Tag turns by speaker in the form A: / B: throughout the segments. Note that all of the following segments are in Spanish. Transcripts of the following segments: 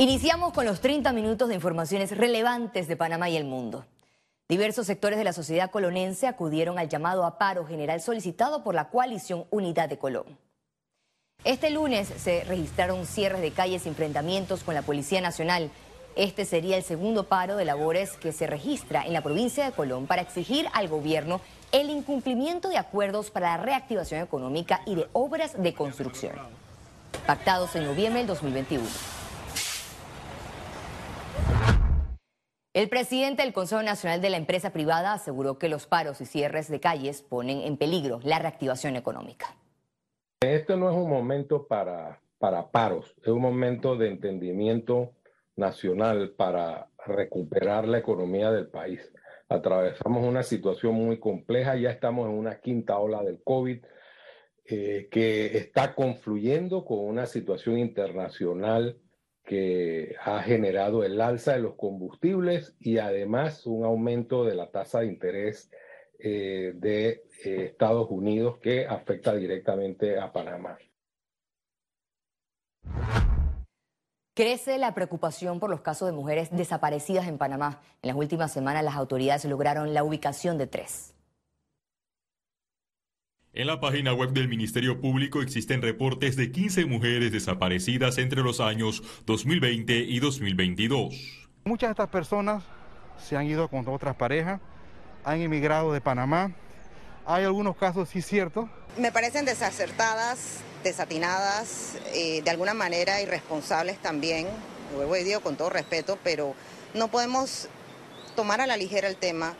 A: Iniciamos con los 30 minutos de informaciones relevantes de Panamá y el mundo. Diversos sectores de la sociedad colonense acudieron al llamado a paro general solicitado por la coalición Unidad de Colón. Este lunes se registraron cierres de calles y enfrentamientos con la Policía Nacional. Este sería el segundo paro de labores que se registra en la provincia de Colón para exigir al gobierno el incumplimiento de acuerdos para la reactivación económica y de obras de construcción, pactados en noviembre del 2021. El presidente del Consejo Nacional de la Empresa Privada aseguró que los paros y cierres de calles ponen en peligro la reactivación económica.
B: Este no es un momento para, para paros, es un momento de entendimiento nacional para recuperar la economía del país. Atravesamos una situación muy compleja, ya estamos en una quinta ola del COVID eh, que está confluyendo con una situación internacional que ha generado el alza de los combustibles y además un aumento de la tasa de interés eh, de eh, Estados Unidos que afecta directamente a Panamá.
A: Crece la preocupación por los casos de mujeres desaparecidas en Panamá. En las últimas semanas las autoridades lograron la ubicación de tres.
C: En la página web del Ministerio Público existen reportes de 15 mujeres desaparecidas entre los años 2020 y 2022.
D: Muchas de estas personas se han ido con otras parejas, han emigrado de Panamá. Hay algunos casos, sí, ciertos.
E: Me parecen desacertadas, desatinadas, eh, de alguna manera irresponsables también. Lo he dicho con todo respeto, pero no podemos tomar a la ligera el tema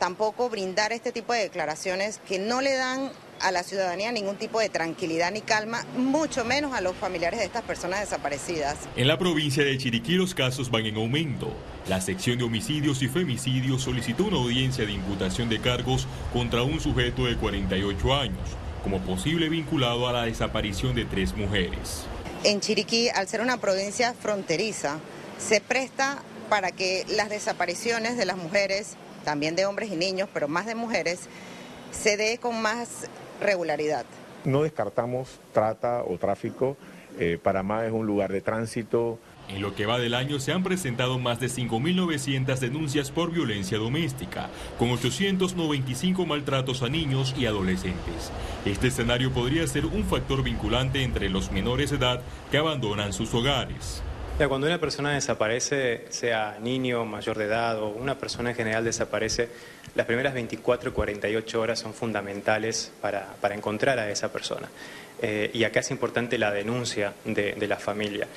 E: tampoco brindar este tipo de declaraciones que no le dan a la ciudadanía ningún tipo de tranquilidad ni calma, mucho menos a los familiares de estas personas desaparecidas.
C: En la provincia de Chiriquí los casos van en aumento. La sección de homicidios y femicidios solicitó una audiencia de imputación de cargos contra un sujeto de 48 años, como posible vinculado a la desaparición de tres mujeres.
E: En Chiriquí, al ser una provincia fronteriza, se presta para que las desapariciones de las mujeres también de hombres y niños, pero más de mujeres, se dé con más regularidad.
F: No descartamos trata o tráfico. Eh, Panamá es un lugar de tránsito.
C: En lo que va del año se han presentado más de 5.900 denuncias por violencia doméstica, con 895 maltratos a niños y adolescentes. Este escenario podría ser un factor vinculante entre los menores de edad que abandonan sus hogares.
G: Cuando una persona desaparece, sea niño, mayor de edad o una persona en general desaparece, las primeras 24 y 48 horas son fundamentales para, encontrar a esa persona. Eh, y acá es importante la denuncia de, de la familia.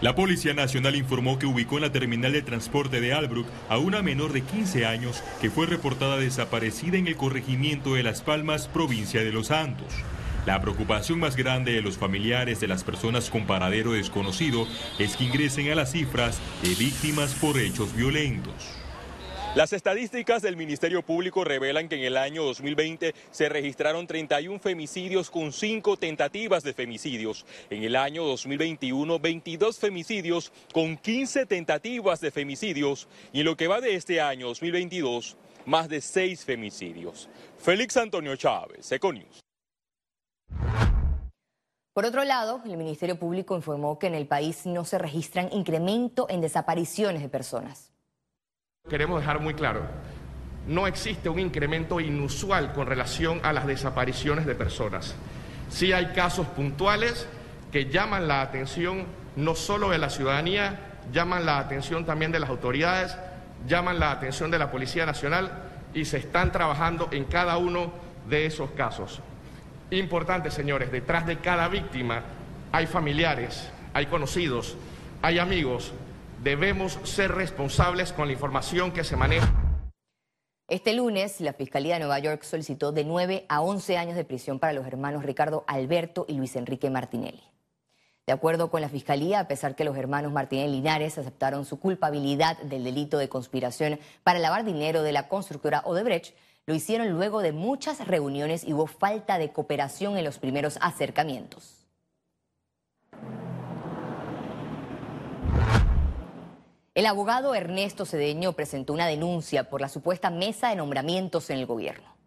C: La Policía Nacional informó que ubicó en la terminal de transporte de Albrook a una menor de 15 años que fue reportada desaparecida en el corregimiento de Las Palmas, provincia de Los Santos. La preocupación más grande de los familiares de las personas con paradero desconocido es que ingresen a las cifras de víctimas por hechos violentos. Las estadísticas del Ministerio Público revelan que en el año 2020 se registraron 31 femicidios con 5 tentativas de femicidios. En el año 2021, 22 femicidios con 15 tentativas de femicidios. Y en lo que va de este año 2022, más de 6 femicidios. Félix Antonio Chávez, Econius.
A: Por otro lado, el Ministerio Público informó que en el país no se registran incremento en desapariciones de personas.
H: Queremos dejar muy claro, no existe un incremento inusual con relación a las desapariciones de personas. Sí hay casos puntuales que llaman la atención no solo de la ciudadanía, llaman la atención también de las autoridades, llaman la atención de la Policía Nacional y se están trabajando en cada uno de esos casos. Importante, señores, detrás de cada víctima hay familiares, hay conocidos, hay amigos. Debemos ser responsables con la información que se maneja.
A: Este lunes, la Fiscalía de Nueva York solicitó de 9 a 11 años de prisión para los hermanos Ricardo Alberto y Luis Enrique Martinelli. De acuerdo con la Fiscalía, a pesar que los hermanos Martinelli Linares aceptaron su culpabilidad del delito de conspiración para lavar dinero de la constructora Odebrecht, lo hicieron luego de muchas reuniones y hubo falta de cooperación en los primeros acercamientos. El abogado Ernesto Cedeño presentó una denuncia por la supuesta mesa de nombramientos en el gobierno.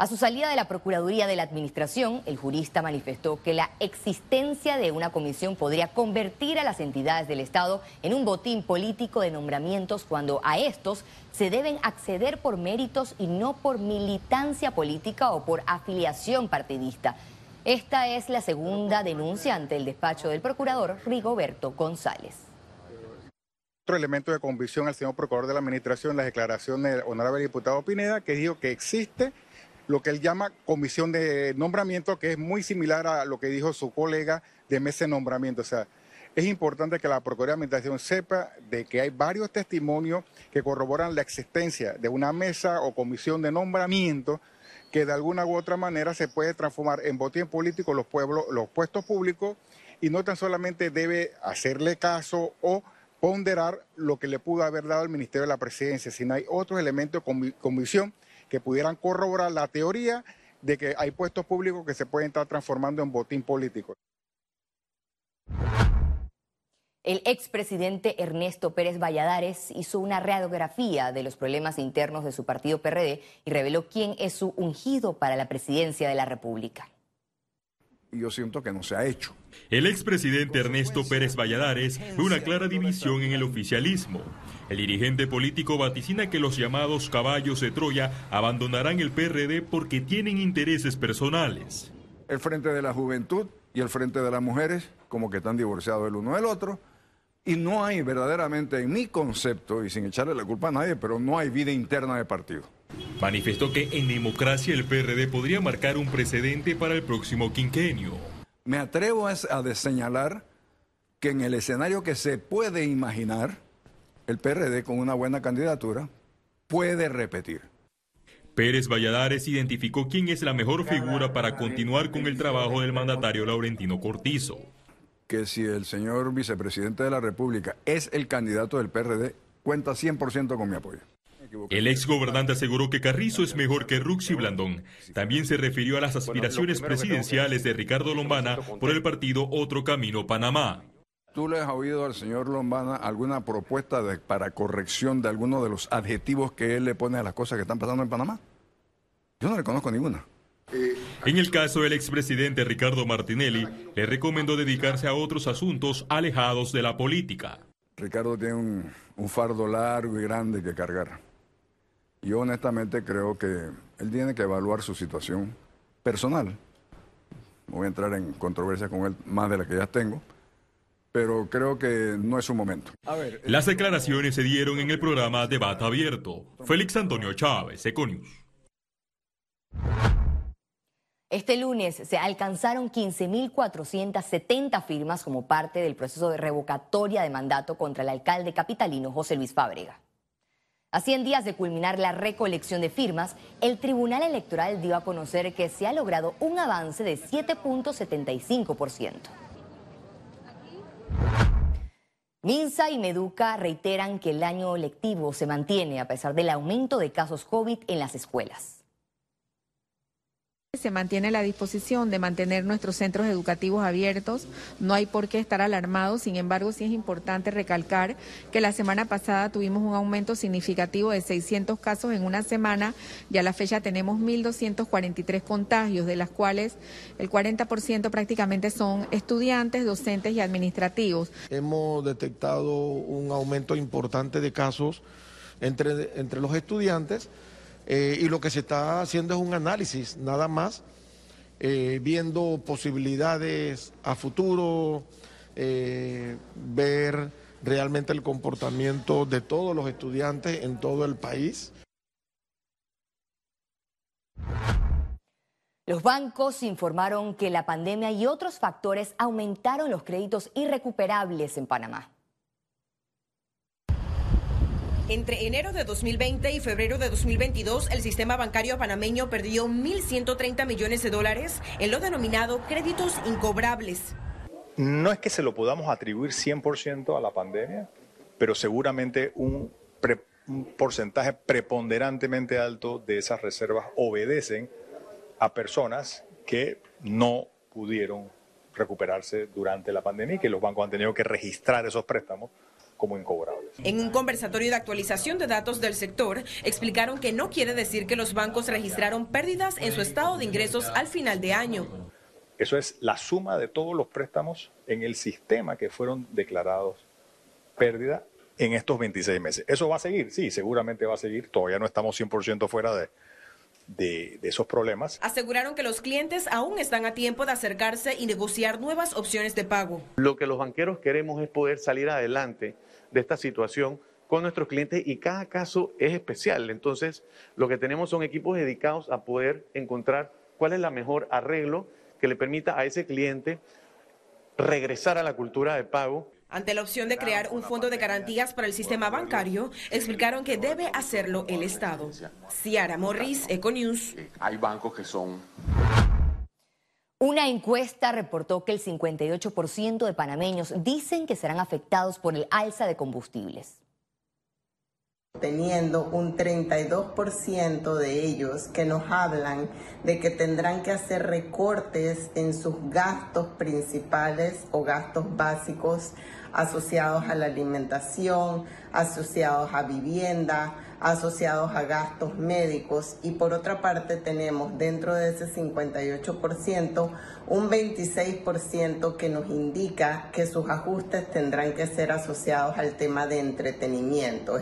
A: A su salida de la Procuraduría de la Administración, el jurista manifestó que la existencia de una comisión podría convertir a las entidades del Estado en un botín político de nombramientos cuando a estos se deben acceder por méritos y no por militancia política o por afiliación partidista. Esta es la segunda denuncia ante el despacho del procurador Rigoberto González.
I: Otro elemento de convicción al señor procurador de la Administración, la declaración del honorable diputado Pineda, que dijo que existe lo que él llama comisión de nombramiento, que es muy similar a lo que dijo su colega de mesa de nombramiento. O sea, es importante que la Procuraduría de Administración sepa de que hay varios testimonios que corroboran la existencia de una mesa o comisión de nombramiento que de alguna u otra manera se puede transformar en botín político los, pueblos, los puestos públicos y no tan solamente debe hacerle caso o ponderar lo que le pudo haber dado el Ministerio de la Presidencia, sino hay otros elementos de comisión que pudieran corroborar la teoría de que hay puestos públicos que se pueden estar transformando en botín político.
A: El expresidente Ernesto Pérez Valladares hizo una radiografía de los problemas internos de su partido PRD y reveló quién es su ungido para la presidencia de la República
J: y yo siento que no se ha hecho.
C: El expresidente Ernesto Pérez Valladares ve una clara división en el oficialismo. El dirigente político vaticina que los llamados caballos de Troya abandonarán el PRD porque tienen intereses personales.
J: El Frente de la Juventud y el Frente de las Mujeres como que están divorciados el uno del otro y no hay verdaderamente en mi concepto, y sin echarle la culpa a nadie, pero no hay vida interna de partido.
C: Manifestó que en democracia el PRD podría marcar un precedente para el próximo quinquenio.
J: Me atrevo a, señalar que en el escenario que se puede imaginar, el PRD con una buena candidatura puede repetir.
C: Pérez Valladares identificó quién es la mejor figura para continuar con el trabajo del mandatario Laurentino Cortizo.
J: Que si el señor vicepresidente de la República es el candidato del PRD, cuenta 100% con mi apoyo.
C: El ex gobernante aseguró que Carrizo es mejor que Ruxi Blandón. También se refirió a las aspiraciones presidenciales de Ricardo Lombana por el partido Otro Camino Panamá.
J: ¿Tú le has oído al señor Lombana alguna propuesta para corrección de alguno de los adjetivos que él le pone a las cosas que están pasando en Panamá? Yo no le conozco ninguna.
C: En el caso del expresidente Ricardo Martinelli, le recomendó dedicarse a otros asuntos alejados de la política.
J: Ricardo tiene un fardo largo y grande que cargar. Yo honestamente creo que él tiene que evaluar su situación personal. No voy a entrar en controversia con él más de la que ya tengo, pero creo que no es su momento.
C: Las declaraciones se dieron en el programa Debate Abierto. Félix Antonio Chávez, Econius.
A: Este lunes se alcanzaron 15.470 firmas como parte del proceso de revocatoria de mandato contra el alcalde capitalino José Luis Fábrega. A 100 días de culminar la recolección de firmas, el Tribunal Electoral dio a conocer que se ha logrado un avance de 7.75%. Minsa y Meduca reiteran que el año lectivo se mantiene a pesar del aumento de casos COVID en las escuelas.
K: Se mantiene la disposición de mantener nuestros centros educativos abiertos, no hay por qué estar alarmados, sin embargo sí es importante recalcar que la semana pasada tuvimos un aumento significativo de 600 casos en una semana. Y a la fecha tenemos 1.243 contagios, de las cuales el 40% prácticamente son estudiantes, docentes y administrativos.
L: Hemos detectado un aumento importante de casos entre, entre los estudiantes eh, y lo que se está haciendo es un análisis, nada más, eh, viendo posibilidades a futuro, eh, ver realmente el comportamiento de todos los estudiantes en todo el país.
A: Los bancos informaron que la pandemia y otros factores aumentaron los créditos irrecuperables en Panamá.
M: Entre enero de 2020 y febrero de 2022, el sistema bancario panameño perdió 1.130 millones de dólares en lo denominado créditos incobrables.
N: No es que se lo podamos atribuir 100% a la pandemia, pero seguramente un, un porcentaje preponderantemente alto de esas reservas obedecen a personas que no pudieron recuperarse durante la pandemia y que los bancos han tenido que registrar esos préstamos como incobrables.
M: En un conversatorio de actualización de datos del sector, explicaron que no quiere decir que los bancos registraron pérdidas en su estado de ingresos al final de año.
N: Eso es la suma de todos los préstamos en el sistema que fueron declarados pérdida en estos 26 meses. ¿Eso va a seguir? Sí, seguramente va a seguir. Todavía no estamos 100% fuera de, de, esos problemas.
M: Aseguraron que los clientes aún están a tiempo de acercarse y negociar nuevas opciones de pago.
O: Lo que los banqueros queremos es poder salir adelante de esta situación con nuestros clientes y cada caso es especial. Entonces, lo que tenemos son equipos dedicados a poder encontrar cuál es la mejor arreglo que le permita a ese cliente regresar a la cultura de pago.
M: Ante la opción de crear un fondo de garantías para el sistema bancario, explicaron que debe hacerlo el Estado. Ciara Morris, Econews.
P: Hay bancos que son
A: una encuesta reportó que el 58% de panameños dicen que serán afectados por el alza de combustibles.
Q: Teniendo un 32% de ellos que nos hablan de que tendrán que hacer recortes en sus gastos principales o gastos básicos asociados a la alimentación, asociados a vivienda, asociados a gastos médicos y por otra parte tenemos dentro de ese 58% un 26% que nos indica que sus ajustes tendrán que ser asociados al tema de entretenimiento.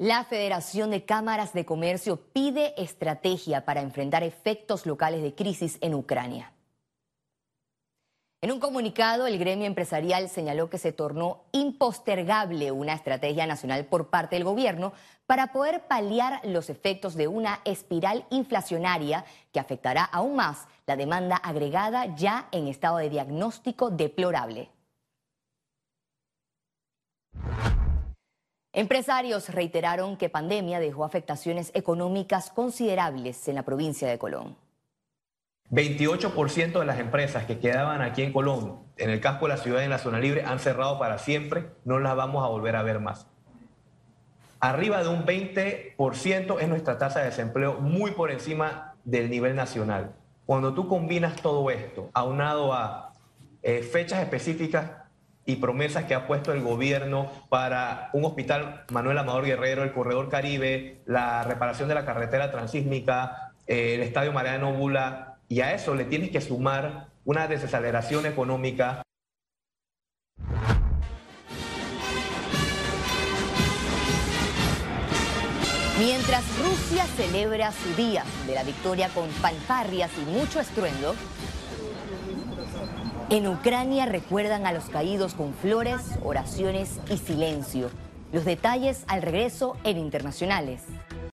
A: La Federación de Cámaras de Comercio pide estrategia para enfrentar efectos locales de crisis en Ucrania. En un comunicado, el gremio empresarial señaló que se tornó impostergable una estrategia nacional por parte del gobierno para poder paliar los efectos de una espiral inflacionaria que afectará aún más la demanda agregada ya en estado de diagnóstico deplorable. Empresarios reiteraron que pandemia dejó afectaciones económicas considerables en la provincia de Colón.
R: 28% de las empresas que quedaban aquí en Colón, en el casco de la ciudad y en la zona libre, han cerrado para siempre, no las vamos a volver a ver más. Arriba de un 20% es nuestra tasa de desempleo, muy por encima del nivel nacional. Cuando tú combinas todo esto, aunado a eh, fechas específicas y promesas que ha puesto el gobierno para un hospital Manuel Amador Guerrero, el Corredor Caribe, la reparación de la carretera transísmica, eh, el Estadio Mariano Bula, y a eso le tienes que sumar una desaceleración económica.
A: Mientras Rusia celebra su día de la victoria con fanfarrias y mucho estruendo, en Ucrania recuerdan a los caídos con flores, oraciones y silencio. Los detalles al regreso en Internacionales.